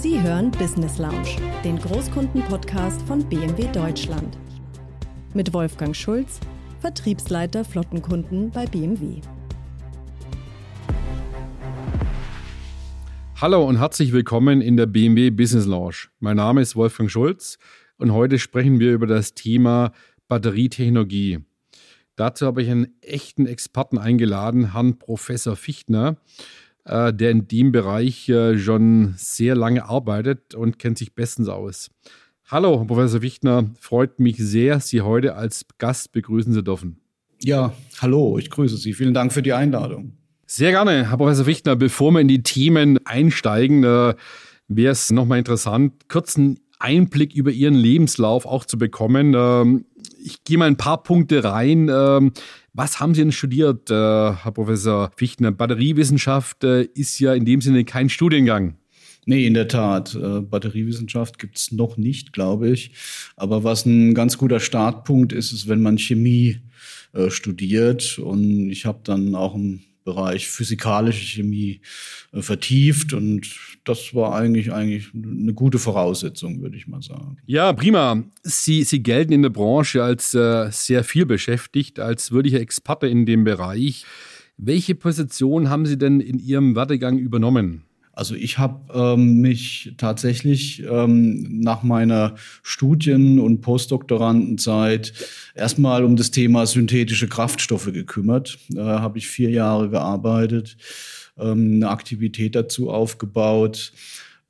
Sie hören Business Lounge, den Großkunden-Podcast von BMW Deutschland. Mit Wolfgang Schulz, Vertriebsleiter Flottenkunden bei BMW. Hallo und herzlich willkommen in der BMW Business Lounge. Mein Name ist Wolfgang Schulz und heute sprechen wir über das Thema Batterietechnologie. Dazu habe ich einen echten Experten eingeladen, Herrn Professor Fichtner, äh, der in dem Bereich äh, schon sehr lange arbeitet und kennt sich bestens aus. Hallo, Herr Professor Fichtner, freut mich sehr, Sie heute als Gast begrüßen zu dürfen. Ja, hallo, ich grüße Sie. Vielen Dank für die Einladung. Sehr gerne, Herr Professor Fichtner. Bevor wir in die Themen einsteigen, äh, wäre es nochmal interessant, kurzen Einblick über Ihren Lebenslauf auch zu bekommen. Ähm, ich gehe mal ein paar Punkte rein. Ähm, was haben Sie denn studiert, äh, Herr Professor Fichtner? Batteriewissenschaft äh, ist ja in dem Sinne kein Studiengang. Nee, in der Tat. Äh, Batteriewissenschaft gibt es noch nicht, glaube ich. Aber was ein ganz guter Startpunkt ist, ist, wenn man Chemie äh, studiert. Und ich habe dann auch ein Bereich physikalische Chemie äh, vertieft und das war eigentlich eigentlich eine gute Voraussetzung, würde ich mal sagen. Ja, prima. Sie, Sie gelten in der Branche als äh, sehr viel beschäftigt, als würdiger Experte in dem Bereich. Welche Position haben Sie denn in Ihrem Werdegang übernommen? Also ich habe ähm, mich tatsächlich ähm, nach meiner Studien- und Postdoktorandenzeit erstmal um das Thema synthetische Kraftstoffe gekümmert. Da habe ich vier Jahre gearbeitet, ähm, eine Aktivität dazu aufgebaut,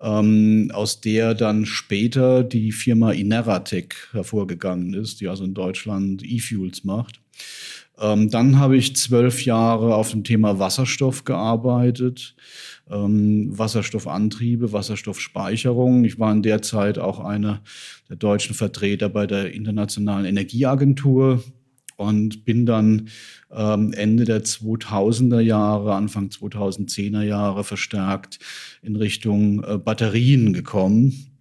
ähm, aus der dann später die Firma Ineratec hervorgegangen ist, die also in Deutschland E-Fuels macht. Ähm, dann habe ich zwölf Jahre auf dem Thema Wasserstoff gearbeitet, ähm, Wasserstoffantriebe, Wasserstoffspeicherung. Ich war in der Zeit auch einer der deutschen Vertreter bei der Internationalen Energieagentur und bin dann ähm, Ende der 2000er Jahre, Anfang 2010er Jahre verstärkt in Richtung äh, Batterien gekommen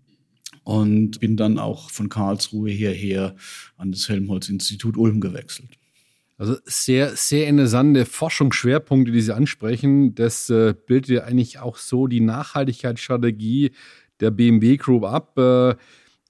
und bin dann auch von Karlsruhe hierher an das Helmholtz-Institut Ulm gewechselt. Also sehr, sehr interessante Forschungsschwerpunkte, die Sie ansprechen. Das äh, bildet ja eigentlich auch so die Nachhaltigkeitsstrategie der BMW Group ab. Äh,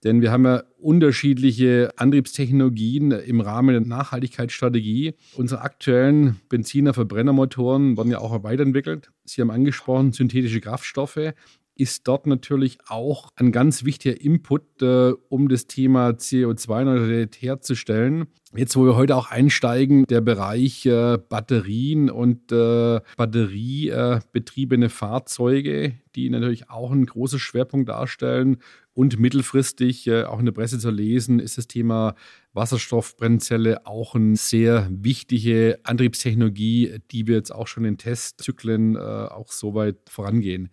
denn wir haben ja unterschiedliche Antriebstechnologien im Rahmen der Nachhaltigkeitsstrategie. Unsere aktuellen Benziner Verbrennermotoren werden ja auch weiterentwickelt. Sie haben angesprochen, synthetische Kraftstoffe ist dort natürlich auch ein ganz wichtiger Input, äh, um das Thema CO2-Neutralität herzustellen. Jetzt, wo wir heute auch einsteigen, der Bereich äh, Batterien und äh, batteriebetriebene Fahrzeuge, die natürlich auch ein großes Schwerpunkt darstellen. Und mittelfristig, äh, auch in der Presse zu lesen, ist das Thema Wasserstoffbrennzelle auch eine sehr wichtige Antriebstechnologie, die wir jetzt auch schon in Testzyklen äh, auch so weit vorangehen.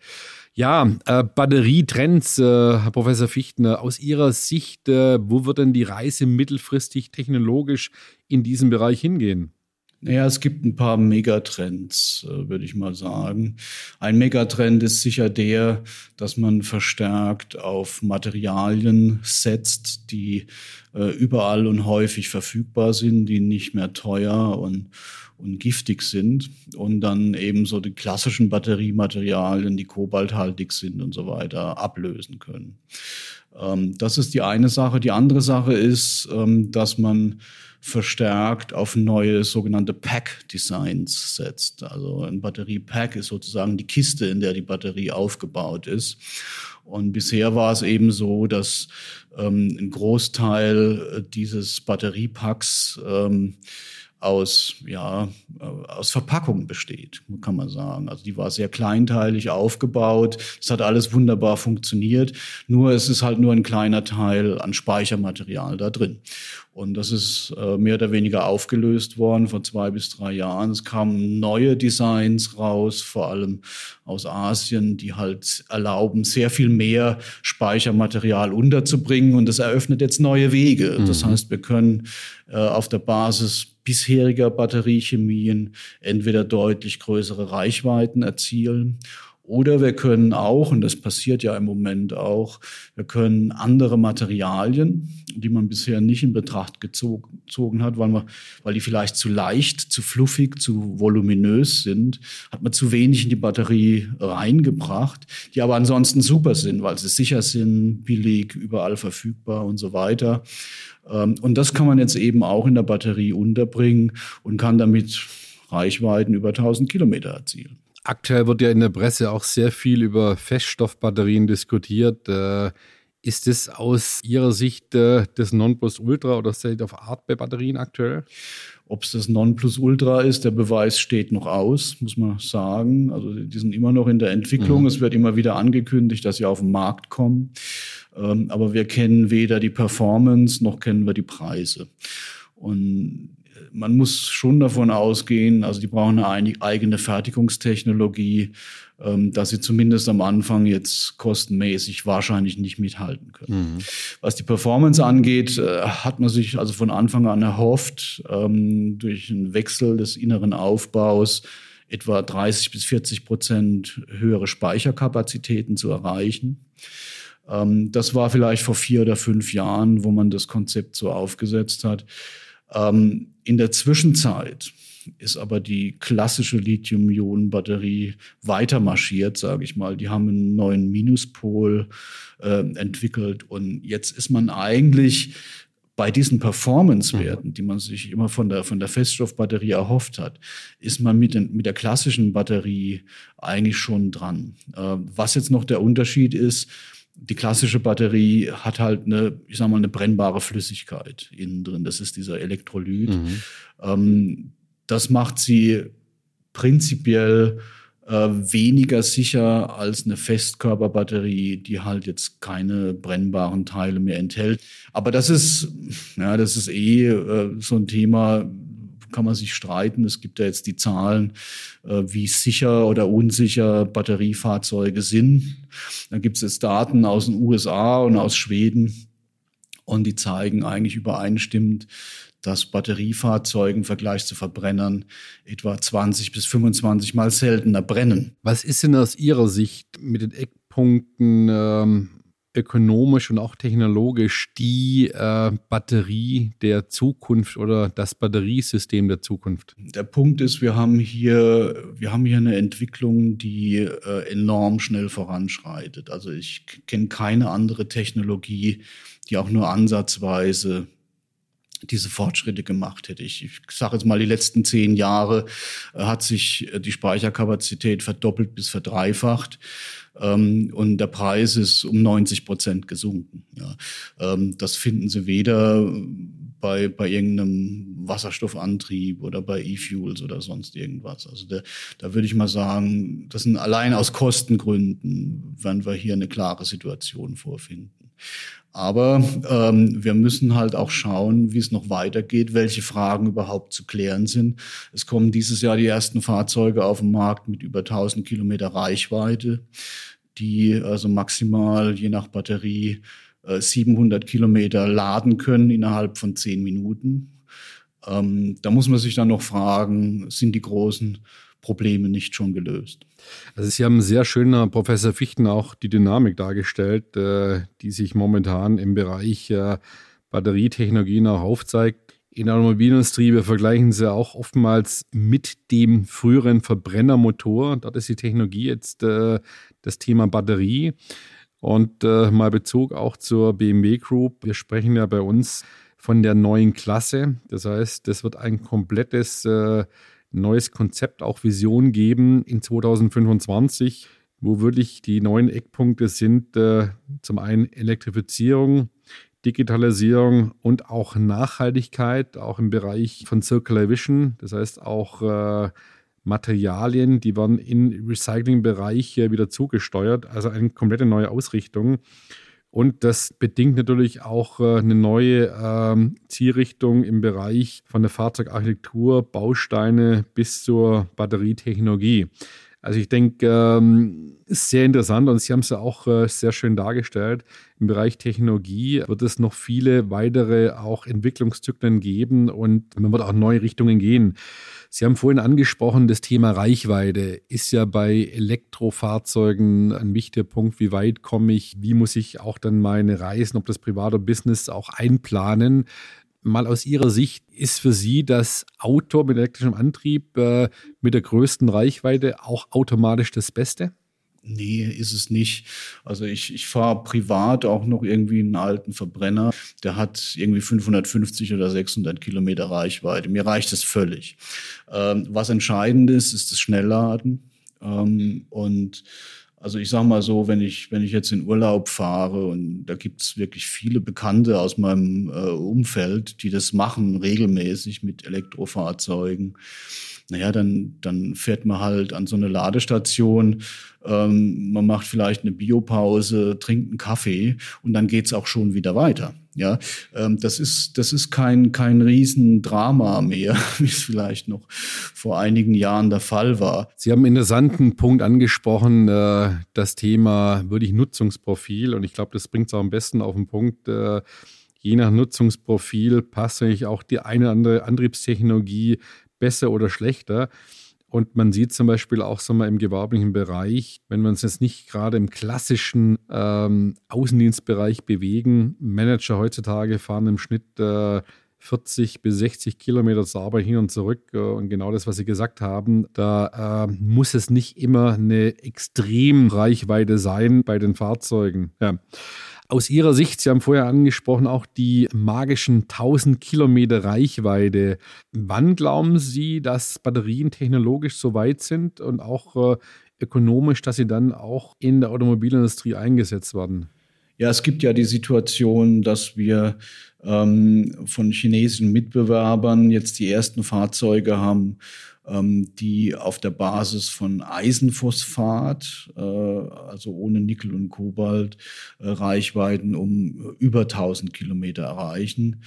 Ja, äh, Batterietrends, äh, Herr Professor Fichtner, aus Ihrer Sicht, äh, wo wird denn die Reise mittelfristig technologisch in diesem Bereich hingehen? Naja, es gibt ein paar Megatrends, äh, würde ich mal sagen. Ein Megatrend ist sicher der, dass man verstärkt auf Materialien setzt, die äh, überall und häufig verfügbar sind, die nicht mehr teuer und, und giftig sind und dann eben so die klassischen Batteriematerialien, die kobalthaltig sind und so weiter, ablösen können. Ähm, das ist die eine Sache. Die andere Sache ist, ähm, dass man verstärkt auf neue sogenannte Pack-Designs setzt. Also ein Batterie-Pack ist sozusagen die Kiste, in der die Batterie aufgebaut ist. Und bisher war es eben so, dass ähm, ein Großteil dieses Batteriepacks ähm, aus, ja, aus Verpackungen besteht, kann man sagen. Also die war sehr kleinteilig aufgebaut. Es hat alles wunderbar funktioniert. Nur es ist halt nur ein kleiner Teil an Speichermaterial da drin. Und das ist äh, mehr oder weniger aufgelöst worden vor zwei bis drei Jahren. Es kamen neue Designs raus, vor allem aus Asien, die halt erlauben, sehr viel mehr Speichermaterial unterzubringen. Und das eröffnet jetzt neue Wege. Mhm. Das heißt, wir können äh, auf der Basis bisheriger Batteriechemien entweder deutlich größere Reichweiten erzielen Oder wir können auch, und das passiert ja im Moment auch, wir können andere Materialien, die man bisher nicht in Betracht gezogen hat, weil, man, weil die vielleicht zu leicht, zu fluffig, zu voluminös sind, hat man zu wenig in die Batterie reingebracht, die aber ansonsten super sind, weil sie sicher sind, billig, überall verfügbar und so weiter. Ähm, und das kann man jetzt eben auch in der Batterie unterbringen und kann damit Reichweiten über 1000 Kilometer erzielen. Aktuell wird ja in der Presse auch sehr viel über Feststoffbatterien diskutiert. Äh, ist das aus Ihrer Sicht äh, das Nonplusultra oder State of Art bei Batterien aktuell? Ob es das Nonplusultra ist, der Beweis steht noch aus, muss man sagen. Also die sind immer noch in der Entwicklung. Mhm. Es wird immer wieder angekündigt, dass sie auf den Markt kommen. Ähm, aber wir kennen weder die Performance noch kennen wir die Preise. Und man muss schon davon ausgehen, also die brauchen eine eigene Fertigungstechnologie, ähm, dass sie zumindest am Anfang jetzt kostenmäßig wahrscheinlich nicht mithalten können. Mhm. Was die Performance angeht, äh, hat man sich also von Anfang an erhofft, ähm, durch einen Wechsel des inneren Aufbaus etwa 30 bis 40 Prozent höhere Speicherkapazitäten zu erreichen. Ähm, das war vielleicht vor vier oder fünf Jahren, wo man das Konzept so aufgesetzt hat. In der Zwischenzeit ist aber die klassische Lithium-Ionen-Batterie weiter marschiert, sage ich mal. Die haben einen neuen Minuspol äh, entwickelt und jetzt ist man eigentlich bei diesen Performance-Werten, die man sich immer von der, von der Feststoffbatterie erhofft hat, ist man mit, den, mit der klassischen Batterie eigentlich schon dran. Äh, was jetzt noch der Unterschied ist, die klassische Batterie hat halt eine, ich sag mal, eine brennbare Flüssigkeit innen drin. Das ist dieser Elektrolyt. Mhm. Ähm, das macht sie prinzipiell äh, weniger sicher als eine Festkörperbatterie, die halt jetzt keine brennbaren Teile mehr enthält. Aber das ist, ja, das ist eh äh, so ein Thema, kann man sich streiten. Es gibt ja jetzt die Zahlen, äh, wie sicher oder unsicher Batteriefahrzeuge sind. Da gibt es jetzt Daten aus den USA und aus Schweden. Und die zeigen eigentlich übereinstimmend, dass Batteriefahrzeuge im Vergleich zu Verbrennern etwa 20 bis 25 Mal seltener brennen. Was ist denn aus Ihrer Sicht mit den Eckpunkten ähm, ökonomisch und auch technologisch die äh, Batterie der Zukunft oder das Batteriesystem der Zukunft? Der Punkt ist, wir haben hier, wir haben hier eine Entwicklung, die äh, enorm schnell voranschreitet. Also ich kenne keine andere Technologie, die auch nur ansatzweise diese Fortschritte gemacht hätte. Ich, ich sage jetzt mal, die letzten zehn Jahre äh, hat sich äh, die Speicherkapazität verdoppelt bis verdreifacht. Ähm, und der Preis ist um 90 Prozent gesunken. Ja. Ähm, das finden Sie weder bei, bei irgendeinem Wasserstoffantrieb oder bei E-Fuels oder sonst irgendwas. Also der, da würde ich mal sagen, das sind allein aus Kostengründen, werden wir hier eine klare Situation vorfinden. Aber ähm, wir müssen halt auch schauen, wie es noch weitergeht, welche Fragen überhaupt zu klären sind. Es kommen dieses Jahr die ersten Fahrzeuge auf den Markt mit über 1000 Kilometer Reichweite, die also maximal je nach Batterie äh, 700 Kilometer laden können innerhalb von 10 Minuten. Ähm, da muss man sich dann noch fragen, sind die großen Probleme nicht schon gelöst. Also Sie haben sehr schön, Professor Fichten, auch die Dynamik dargestellt, äh, die sich momentan im Bereich äh, Batterietechnologien auch aufzeigt. In der Automobilindustrie, wir vergleichen sie auch oftmals mit dem früheren Verbrennermotor. Dort ist die Technologie jetzt äh, das Thema Batterie. Und mal Bezug auch zur BMW Group. Wir sprechen ja bei uns von der neuen Klasse. Das heißt, das wird ein komplettes neues Konzept, auch Vision geben in 2025, wo wirklich die neuen Eckpunkte sind, äh, zum einen Elektrifizierung, Digitalisierung und auch Nachhaltigkeit, auch im Bereich von Circular Vision, das heißt auch äh, Materialien, die werden im Recyclingbereich wieder zugesteuert, also eine komplette neue Ausrichtung. Und das bedingt natürlich auch äh, eine neue ähm, Zielrichtung im Bereich von der Fahrzeugarchitektur, Bausteine bis zur Batterietechnologie. Also ich denke, ähm, sehr interessant und Sie haben es ja auch äh, sehr schön dargestellt. Im Bereich Technologie wird es noch viele weitere auch Entwicklungszyklen geben und man wird auch neue Richtungen gehen. Sie haben vorhin angesprochen, das Thema Reichweite ist ja bei Elektrofahrzeugen ein wichtiger Punkt. Wie weit komme ich? Wie muss ich auch dann meine Reisen, ob das privat oder Business, auch einplanen? Mal aus Ihrer Sicht, ist für Sie das Auto mit elektrischem Antrieb äh, mit der größten Reichweite auch automatisch das Beste? Nee, ist es nicht. Also ich, ich fahre privat auch noch irgendwie einen alten Verbrenner. Der hat irgendwie 550 oder 600 Kilometer Reichweite. Mir reicht es völlig. Ähm, was entscheidend ist, ist das Schnellladen. Ähm, und also ich sage mal so, wenn ich, wenn ich jetzt in Urlaub fahre und da gibt es wirklich viele Bekannte aus meinem äh, Umfeld, die das machen regelmäßig mit Elektrofahrzeugen naja, dann, dann fährt man halt an so eine Ladestation, ähm, man macht vielleicht eine Biopause, trinkt einen Kaffee und dann geht's auch schon wieder weiter. Ja, ähm, das ist, das ist kein, kein Riesendrama mehr, wie es vielleicht noch vor einigen Jahren der Fall war. Sie haben einen interessanten Punkt angesprochen, äh, das Thema wirklich Nutzungsprofil. Und ich glaube, das bringt es auch am besten auf den Punkt. Äh, je nach Nutzungsprofil passt eigentlich auch die eine oder andere Antriebstechnologie besser oder schlechter. Und man sieht zum Beispiel auch so mal im gewerblichen Bereich, wenn wir uns jetzt nicht gerade im klassischen ähm, Außendienstbereich bewegen, Manager heutzutage fahren im Schnitt äh, 40 bis 60 Kilometer zur Arbeit hin und zurück. Äh, und genau das, was Sie gesagt haben, da äh, muss es nicht immer eine extrem Reichweite sein bei den Fahrzeugen. Ja. Aus Ihrer Sicht, Sie haben vorher angesprochen, auch die magischen 1000 Kilometer Reichweite. Wann glauben Sie, dass Batterien technologisch so weit sind und auch äh, ökonomisch, dass sie dann auch in der Automobilindustrie eingesetzt werden? Ja, es gibt ja die Situation, dass wir ähm, von chinesischen Mitbewerbern jetzt die ersten Fahrzeuge haben, die auf der Basis von Eisenphosphat, äh, also ohne Nickel und Kobalt, äh, Reichweiten um über 1000 Kilometer erreichen.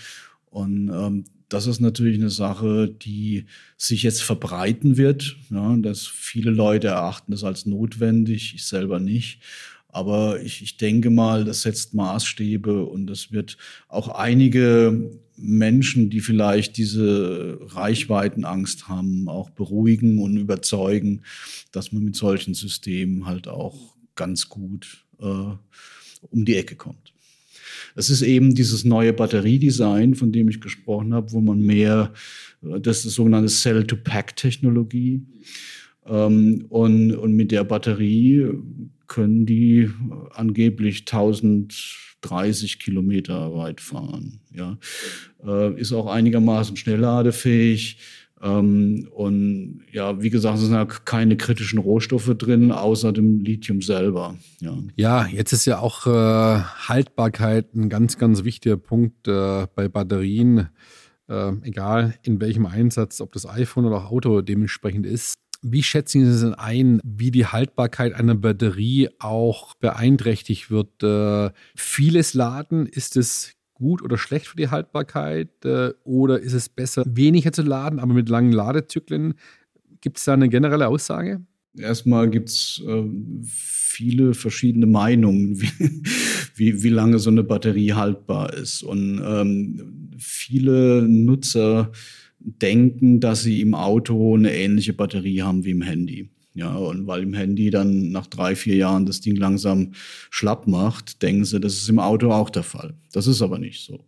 Und ähm, das ist natürlich eine Sache, die sich jetzt verbreiten wird. Ja, dass viele Leute erachten das als notwendig, ich selber nicht. Aber ich, ich denke mal, das setzt Maßstäbe und es wird auch einige Menschen, die vielleicht diese Reichweitenangst haben, auch beruhigen und überzeugen, dass man mit solchen Systemen halt auch ganz gut äh, um die Ecke kommt. Es ist eben dieses neue Batteriedesign, von dem ich gesprochen habe, wo man mehr, äh, das ist sogenannte Cell-to-Pack-Technologie. Ähm, und, und mit der Batterie können die angeblich 1030 Kilometer weit fahren. Ja. Äh, ist auch einigermaßen schnellladefähig. Ähm, und ja, wie gesagt, es sind ja keine kritischen Rohstoffe drin, außer dem Lithium selber. Ja, ja jetzt ist ja auch äh, Haltbarkeit ein ganz, ganz wichtiger Punkt äh, bei Batterien. Äh, egal in welchem Einsatz, ob das iPhone oder auch Auto dementsprechend ist. Wie schätzen Sie denn ein, wie die Haltbarkeit einer Batterie auch beeinträchtigt wird? Äh, vieles Laden, ist es gut oder schlecht für die Haltbarkeit? Äh, oder ist es besser, weniger zu laden, aber mit langen Ladezyklen? Gibt es da eine generelle Aussage? Erstmal gibt es äh, viele verschiedene Meinungen, wie, wie, wie, lange so eine Batterie haltbar ist. Und ähm, viele Nutzer denken, dass sie im Auto eine ähnliche Batterie haben wie im Handy. Ja, und weil im Handy dann nach drei, vier Jahren das Ding langsam schlapp macht, denken sie, das ist im Auto auch der Fall. Das ist aber nicht so.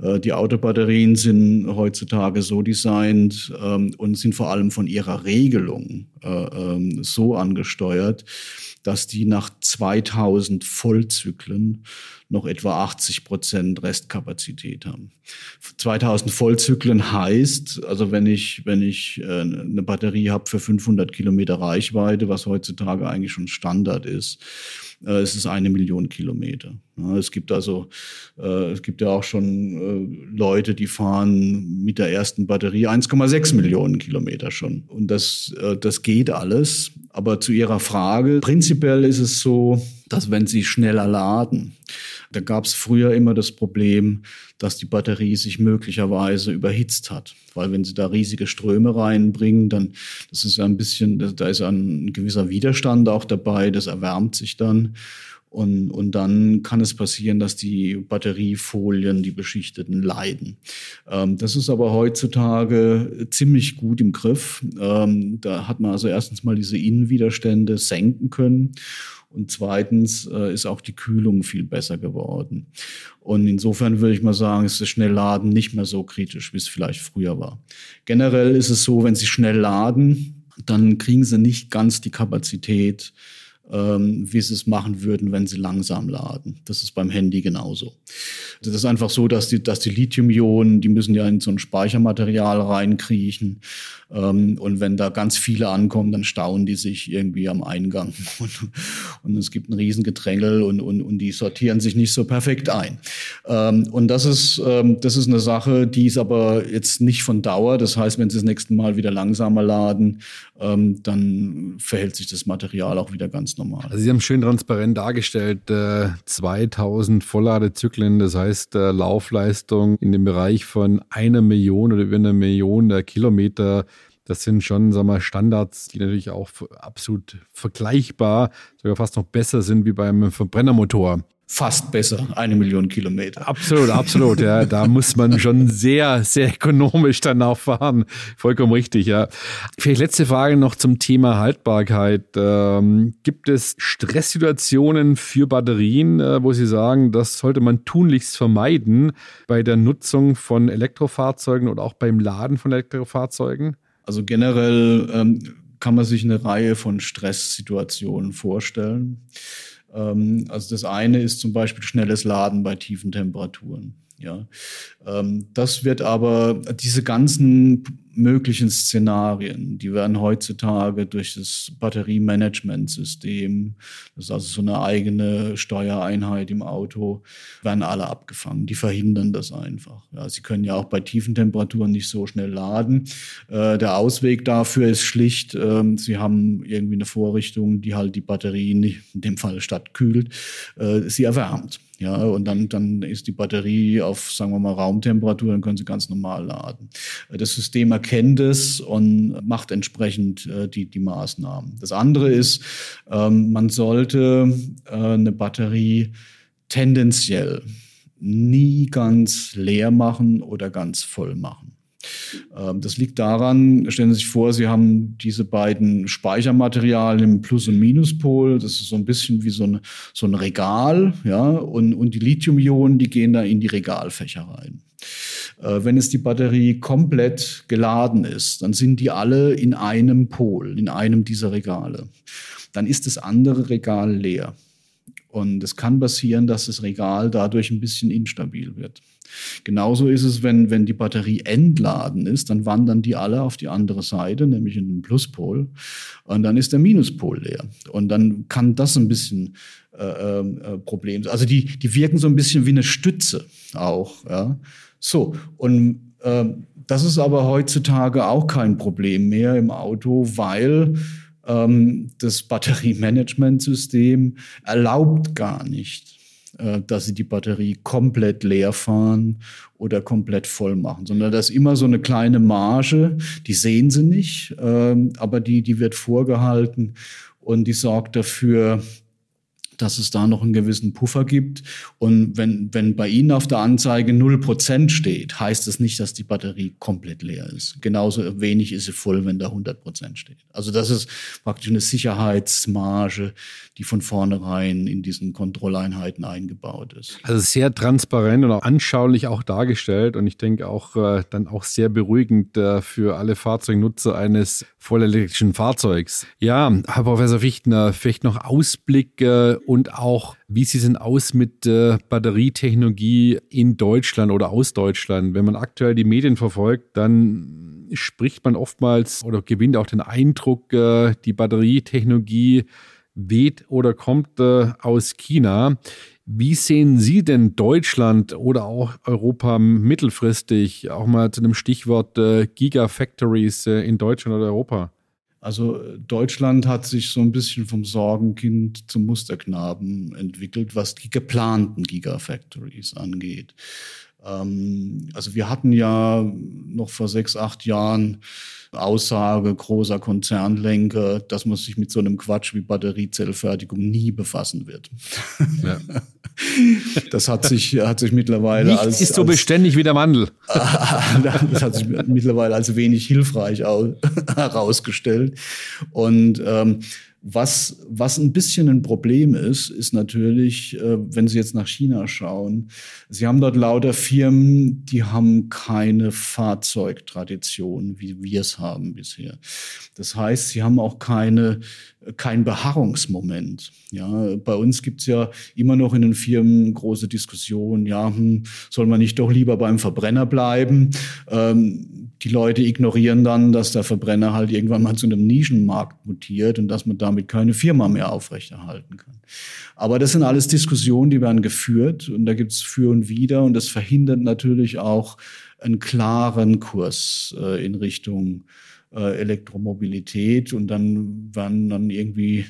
Äh, die Autobatterien sind heutzutage so designt ähm, und sind vor allem von ihrer Regelung äh, ähm, so angesteuert, dass die nach 2000 Vollzyklen noch etwa 80 Prozent Restkapazität haben. 2000 Vollzyklen heißt, also wenn ich, wenn ich äh, eine Batterie habe für 500 Kilometer Reichweite, was heutzutage eigentlich schon Standard ist, äh, es ist eine Million Kilometer. es gibt also, äh, es gibt ja auch schon Leute, die fahren mit der ersten Batterie 1,6 Millionen Kilometer schon. Und das, das geht alles. Aber zu Ihrer Frage, prinzipiell ist es so, dass wenn Sie schneller laden, Da gab es früher immer das Problem, dass die Batterie sich möglicherweise überhitzt hat. Weil wenn Sie da riesige Ströme reinbringen, dann, das ist ja ein bisschen, da ist ein gewisser Widerstand auch dabei, das erwärmt sich dann. Und, und dann kann es passieren, dass die Batteriefolien, die beschichteten, leiden. Ähm, das ist aber heutzutage ziemlich gut im Griff. Ähm, da hat man also erstens mal diese Innenwiderstände senken können. Und zweitens äh, ist auch die Kühlung viel besser geworden. Und insofern würde ich mal sagen, ist das Schnellladen nicht mehr so kritisch, wie es vielleicht früher war. Generell ist es so, wenn Sie schnell laden, dann kriegen Sie nicht ganz die Kapazität, ähm, wie sie es machen würden, wenn sie langsam laden. Das ist beim Handy genauso. Das ist einfach so, dass die, dass die Lithium-Ionen, die müssen ja in so ein Speichermaterial reinkriechen. Ähm, und wenn da ganz viele ankommen, dann stauen die sich irgendwie am Eingang. Und, und es gibt ein Riesengedrängel und, und, und die sortieren sich nicht so perfekt ein. Ähm, und das ist, das ist eine Sache, die ist aber jetzt nicht von Dauer. Das heißt, wenn Sie das nächste Mal wieder langsamer laden, ähm, dann verhält sich das Material auch wieder ganz normal. Also Sie haben schön transparent dargestellt, äh, 2000 Vollladezyklen, das heißt äh, Laufleistung in dem Bereich von einer Million oder über einer Million äh, Kilometer. Das sind schon, sagen wir, Standards, die natürlich auch absolut vergleichbar, sogar fast noch besser sind wie beim Verbrennermotor fast besser, eine Million Kilometer. Absolut, absolut. Ja, da muss man schon sehr, sehr ökonomisch dann auch fahren. Vollkommen richtig, ja. Vielleicht letzte Frage noch zum Thema Haltbarkeit. Ähm, gibt es Stresssituationen für Batterien, äh, wo Sie sagen, das sollte man tunlichst vermeiden bei der Nutzung von Elektrofahrzeugen oder auch beim Laden von Elektrofahrzeugen? Also generell ähm, kann man sich eine Reihe von Stresssituationen vorstellen. Ähm, also das eine ist zum Beispiel schnelles Laden bei tiefen Temperaturen. Ja, ähm, das wird aber diese ganzen möglichen Szenarien, die werden heutzutage durch das Batteriemanagementsystem, das ist also so eine eigene Steuereinheit im Auto, werden alle abgefangen. Die verhindern das einfach. Ja, sie können ja auch bei tiefen Temperaturen nicht so schnell laden. Äh, der Ausweg dafür ist schlicht, äh, sie haben irgendwie eine Vorrichtung, die halt die Batterie, in dem Fall statt kühlt, äh, sie erwärmt. Ja, und dann, dann ist die Batterie auf, sagen wir mal, Raumtemperatur, dann können Sie ganz normal laden. Das System erkennt es und macht entsprechend äh, die, die Maßnahmen. Das andere ist, ähm, man sollte äh, eine Batterie tendenziell nie ganz leer machen oder ganz voll machen. Ähm, das liegt daran, stellen Sie sich vor, Sie haben diese beiden Speichermaterialien im Plus- und Minuspol. Das ist so ein bisschen wie so, eine, so ein Regal, ja, und, und die Lithium-Ionen, die gehen da in die Regalfächer rein. Äh, wenn es die Batterie komplett geladen ist, dann sind die alle in einem Pol, in einem dieser Regale. Dann ist das andere Regal leer. Und es kann passieren, dass das Regal dadurch ein bisschen instabil wird. Genauso ist es, wenn, wenn die Batterie entladen ist, dann wandern die alle auf die andere Seite, nämlich in den Pluspol. Und dann ist der Minuspol leer. Und dann kann das ein bisschen äh, äh, Problem sein. Also die, die wirken so ein bisschen wie eine Stütze auch. Ja. So, und äh, das ist aber heutzutage auch kein Problem mehr im Auto, weil ähm, das Batteriemanagementsystem erlaubt gar nicht, dass sie die Batterie komplett leer fahren oder komplett voll machen, sondern das ist immer so eine kleine Marge, die sehen sie nicht, ähm, aber die, die wird vorgehalten und die sorgt dafür, dass es da noch einen gewissen Puffer gibt. Und wenn, wenn bei Ihnen auf der Anzeige 0% steht, heißt das nicht, dass die Batterie komplett leer ist. Genauso wenig ist sie voll, wenn da 100% steht. Also das ist praktisch eine Sicherheitsmarge, die von vornherein in diesen Kontrolleinheiten eingebaut ist. Also sehr transparent und auch anschaulich auch dargestellt und ich denke auch äh, dann auch sehr beruhigend äh, für alle Fahrzeugnutzer eines vollelektrischen Fahrzeugs. Ja, Herr Professor Fichtner, vielleicht noch Ausblick äh, und auch, wie sieht es denn aus mit äh, Batterietechnologie in Deutschland oder aus Deutschland? Wenn man aktuell die Medien verfolgt, dann spricht man oftmals oder gewinnt auch den Eindruck, äh, die Batterietechnologie weht oder kommt äh, aus China. Wie sehen Sie denn Deutschland oder auch Europa mittelfristig, auch mal zu einem Stichwort äh, Gigafactories äh, in Deutschland oder Europa? Also Deutschland hat sich so ein bisschen vom Sorgenkind zum Musterknaben entwickelt, was die geplanten Gigafactories angeht. Ähm, also wir hatten ja noch vor sechs, acht Jahren Aussage großer Konzernlenker, dass man sich mit so einem Quatsch wie Batteriezellfertigung nie befassen wird. Ja. Das hat sich, hat sich mittlerweile Nichts als. ist so als, beständig wie der Wandel. das hat sich mittlerweile als wenig hilfreich herausgestellt. Und ähm, was, was ein bisschen ein Problem ist, ist natürlich, äh, wenn Sie jetzt nach China schauen, Sie haben dort lauter Firmen, die haben keine Fahrzeugtradition, wie wir es haben bisher. Das heißt, sie haben auch keine kein Beharrungsmoment. Ja, bei uns gibt's ja immer noch in den Firmen große Diskussionen, ja, hm, soll man nicht doch lieber beim Verbrenner bleiben? Ähm, die Leute ignorieren dann, dass der Verbrenner halt irgendwann mal zu einem Nischenmarkt mutiert und dass man damit keine Firma mehr aufrechterhalten kann. Aber das sind alles Diskussionen, die werden geführt und da gibt's für und wider und das verhindert natürlich auch einen klaren Kurs äh, in Richtung äh, Elektromobilität und dann werden dann irgendwie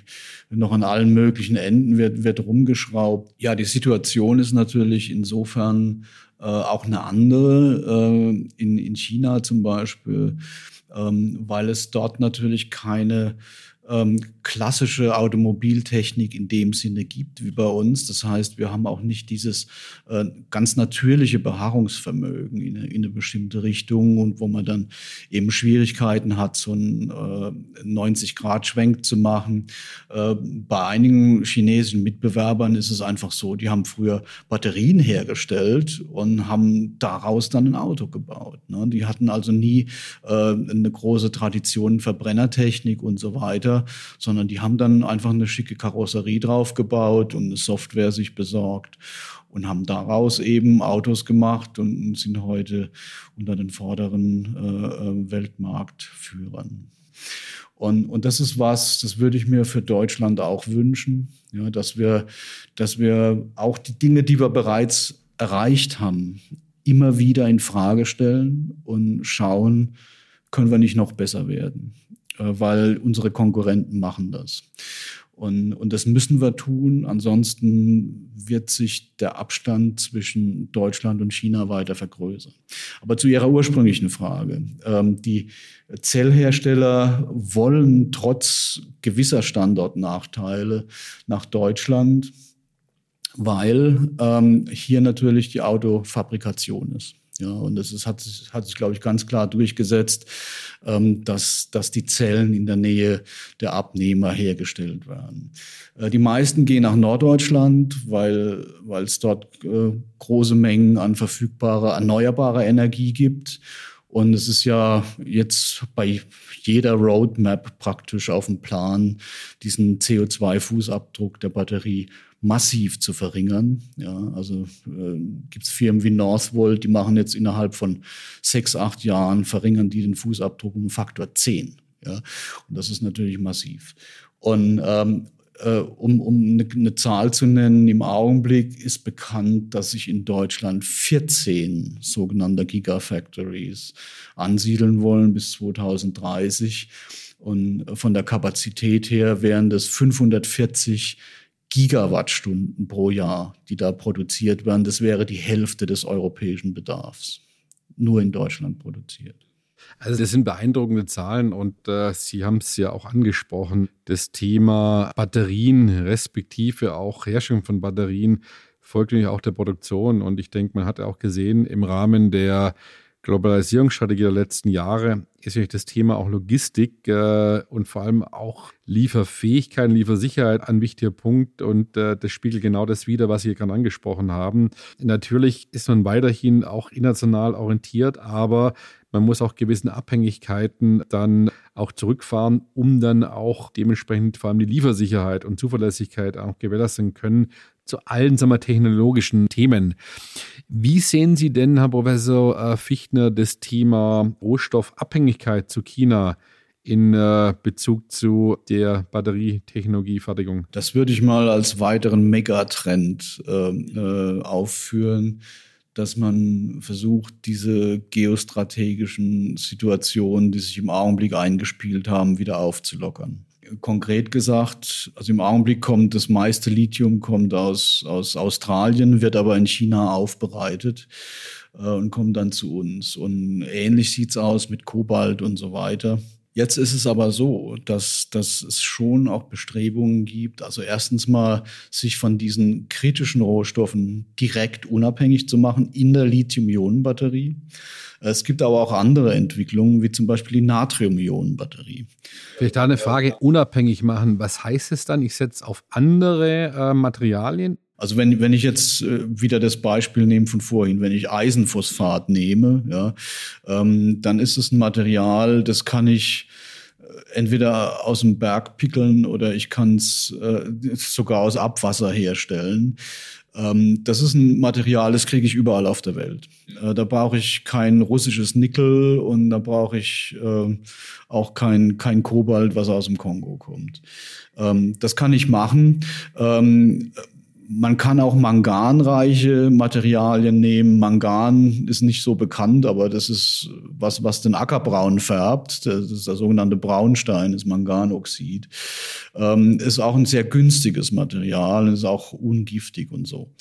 noch an allen möglichen Enden wird, wird rumgeschraubt. Ja, die Situation ist natürlich insofern äh, auch eine andere äh, in, in China zum Beispiel, ähm, weil es dort natürlich keine ähm, klassische Automobiltechnik in dem Sinne gibt wie bei uns. Das heißt, wir haben auch nicht dieses äh, ganz natürliche Beharrungsvermögen in, in, eine bestimmte Richtung und wo man dann eben Schwierigkeiten hat, so einen äh, 90-Grad-Schwenk zu machen. Äh, bei einigen chinesischen Mitbewerbern ist es einfach so, die haben früher Batterien hergestellt und haben daraus dann ein Auto gebaut. Ne? Die hatten also nie äh, eine große Tradition Verbrennertechnik und so weiter, sondern die haben dann einfach eine schicke Karosserie draufgebaut und eine Software sich besorgt und haben daraus eben Autos gemacht und sind heute unter den vorderen äh, äh, Weltmarktführern. Und, und das ist was, das würde ich mir für Deutschland auch wünschen, ja, dass wir, dass wir auch die Dinge, die wir bereits erreicht haben, immer wieder in Frage stellen und schauen, können wir nicht noch besser werden. Äh, weil unsere Konkurrenten machen das. Und, und das müssen wir tun. Ansonsten wird sich der Abstand zwischen Deutschland und China weiter vergrößern. Aber zu Ihrer ursprünglichen Frage. Ähm, die Zellhersteller wollen trotz gewisser Standortnachteile nach Deutschland, weil ähm, hier natürlich die Autofabrikation ist. Ja, und es ist, hat, sich, hat sich, glaube ich, ganz klar durchgesetzt, ähm, dass, dass die Zellen in der Nähe der Abnehmer hergestellt werden. Äh, die meisten gehen nach Norddeutschland, weil, weil es dort äh, große Mengen an verfügbarer, erneuerbarer Energie gibt. Und es ist ja jetzt bei jeder Roadmap praktisch auf dem Plan, diesen CO2-Fußabdruck der Batterie massiv zu verringern. Ja, also äh, gibt es Firmen wie Northvolt, die machen jetzt innerhalb von sechs, acht Jahren, verringern die den Fußabdruck um Faktor zehn. Ja, und das ist natürlich massiv. Und ähm, äh, um, um eine, eine, Zahl zu nennen, im Augenblick ist bekannt, dass sich in Deutschland 14 sogenannte Gigafactories ansiedeln wollen bis 2030. Und von der Kapazität her wären das 540 Gigawattstunden pro Jahr, die da produziert werden. Das wäre die Hälfte des europäischen Bedarfs. Nur in Deutschland produziert. Also das sind beeindruckende Zahlen und äh, Sie haben es ja auch angesprochen, das Thema Batterien respektive auch Herstellung von Batterien folgt natürlich auch der Produktion und ich denke, man hat auch gesehen im Rahmen der Globalisierungsstrategie der letzten Jahre ist natürlich das Thema auch Logistik äh, und vor allem auch Lieferfähigkeit, Liefersicherheit ein wichtiger Punkt und äh, das spiegelt genau das wider, was Sie gerade angesprochen haben. Natürlich ist man weiterhin auch international orientiert, aber man muss auch gewissen Abhängigkeiten dann auch zurückfahren, um dann auch dementsprechend vor allem die Liefersicherheit und Zuverlässigkeit auch gewährleisten können zu allen sagen wir, technologischen Themen. Wie sehen Sie denn, Herr Professor äh, Fichtner, das Thema Rohstoffabhängigkeit zu China? in äh, Bezug zu der Batterietechnologiefertigung? Das würde ich mal als weiteren Megatrend äh, äh, aufführen dass man versucht, diese geostrategischen Situationen, die sich im Augenblick eingespielt haben, wieder aufzulockern. Konkret gesagt, also im Augenblick kommt das meiste Lithium kommt aus, aus Australien, wird aber in China aufbereitet äh, und kommt dann zu uns. Und ähnlich sieht's aus mit Kobalt und so weiter. Jetzt ist es aber so, dass, dass es schon auch Bestrebungen gibt, also erstens mal sich von diesen kritischen Rohstoffen direkt unabhängig zu machen in der Lithium-Ionen-Batterie. Es gibt aber auch andere Entwicklungen, wie zum Beispiel die Natrium-Ionen-Batterie. Vielleicht da eine Frage, unabhängig machen. Was heißt es dann? Ich setze auf andere äh, Materialien also wenn, wenn ich jetzt äh, wieder das Beispiel nehme von vorhin, wenn ich Eisenphosphat nehme, ja, ähm, dann ist es ein Material, das kann ich äh, entweder aus dem Berg pickeln oder ich kann es äh, sogar aus Abwasser herstellen. Ähm, das ist ein Material, das kriege ich überall auf der Welt. Äh, da brauche ich kein russisches Nickel und da brauche ich äh, auch kein, kein Kobalt, was aus dem Kongo kommt. Ähm, das kann ich machen. Ähm, man kann auch manganreiche Materialien nehmen. Mangan ist nicht so bekannt, aber das ist was, was den Ackerbraun färbt. Das ist der sogenannte Braunstein, ist Manganoxid. Ähm, ist auch ein sehr günstiges Material, ist auch ungiftig und so.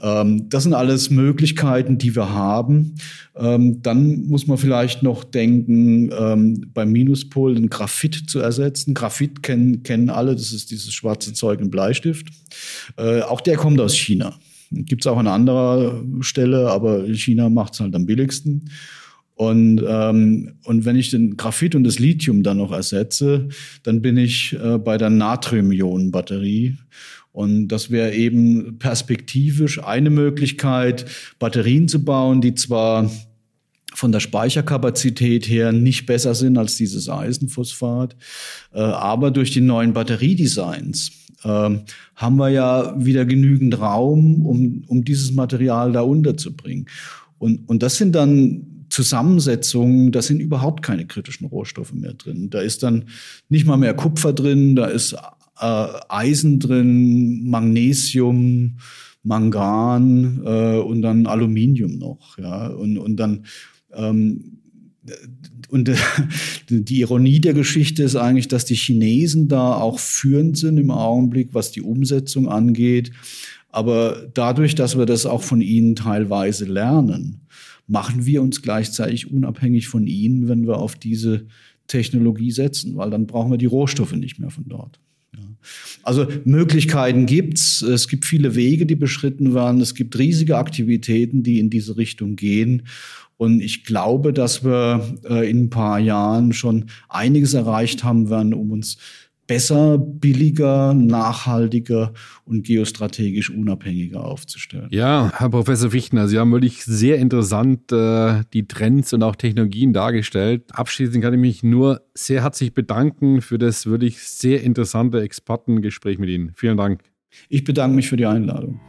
Ähm, das sind alles Möglichkeiten, die wir haben. Ähm, dann muss man vielleicht noch denken, ähm, beim Minuspol ein Graphit zu ersetzen. Graphit kennen, kennen alle, das ist dieses schwarze Zeug im Bleistift. Äh, auch der kommt aus China. Gibt es auch an anderer Stelle, aber China macht es halt am billigsten. Und, ähm, und wenn ich den Graphit und das Lithium dann noch ersetze, dann bin ich äh, bei der Natrium-Ionen-Batterie. Und das wäre eben perspektivisch eine Möglichkeit, Batterien zu bauen, die zwar von der Speicherkapazität her nicht besser sind als dieses Eisenphosphat, äh, aber durch die neuen Batteriedesigns äh, haben wir ja wieder genügend Raum, um, um dieses Material da unterzubringen. Und, und das sind dann Zusammensetzungen, da sind überhaupt keine kritischen Rohstoffe mehr drin. Da ist dann nicht mal mehr Kupfer drin, da ist äh, Eisen drin, Magnesium, Mangan äh, und dann Aluminium noch. Ja? Und, und dann ähm, und äh, die Ironie der Geschichte ist eigentlich, dass die Chinesen da auch führend sind im Augenblick, was die Umsetzung angeht. Aber dadurch, dass wir das auch von ihnen teilweise lernen, machen wir uns gleichzeitig unabhängig von ihnen, wenn wir auf diese Technologie setzen, weil dann brauchen wir die Rohstoffe nicht mehr von dort. Also Möglichkeiten gibt's. Es gibt viele Wege, die beschritten werden. Es gibt riesige Aktivitäten, die in diese Richtung gehen. Und ich glaube, dass wir äh, in ein paar Jahren schon einiges erreicht haben werden, um uns besser, billiger, nachhaltiger und geostrategisch unabhängiger aufzustellen. Ja, Herr Professor Fichtner, Sie haben wirklich sehr interessant äh, die Trends und auch Technologien dargestellt. Abschließend kann ich mich nur sehr herzlich bedanken für das wirklich sehr interessante Expertengespräch mit Ihnen. Vielen Dank. Ich bedanke mich für die Einladung.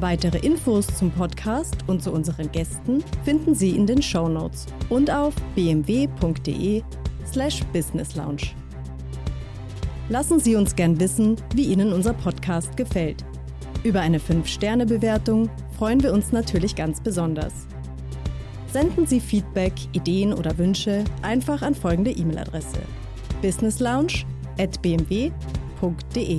Weitere Infos zum Podcast und zu unseren Gästen finden Sie in den Show Notes und auf bmw.de slash Business. Lassen Sie uns gern wissen, wie Ihnen unser Podcast gefällt. Über eine 5-Sterne-Bewertung freuen wir uns natürlich ganz besonders. Senden Sie Feedback, Ideen oder Wünsche einfach an folgende E-Mail-Adresse: businesslounge at bmw.de.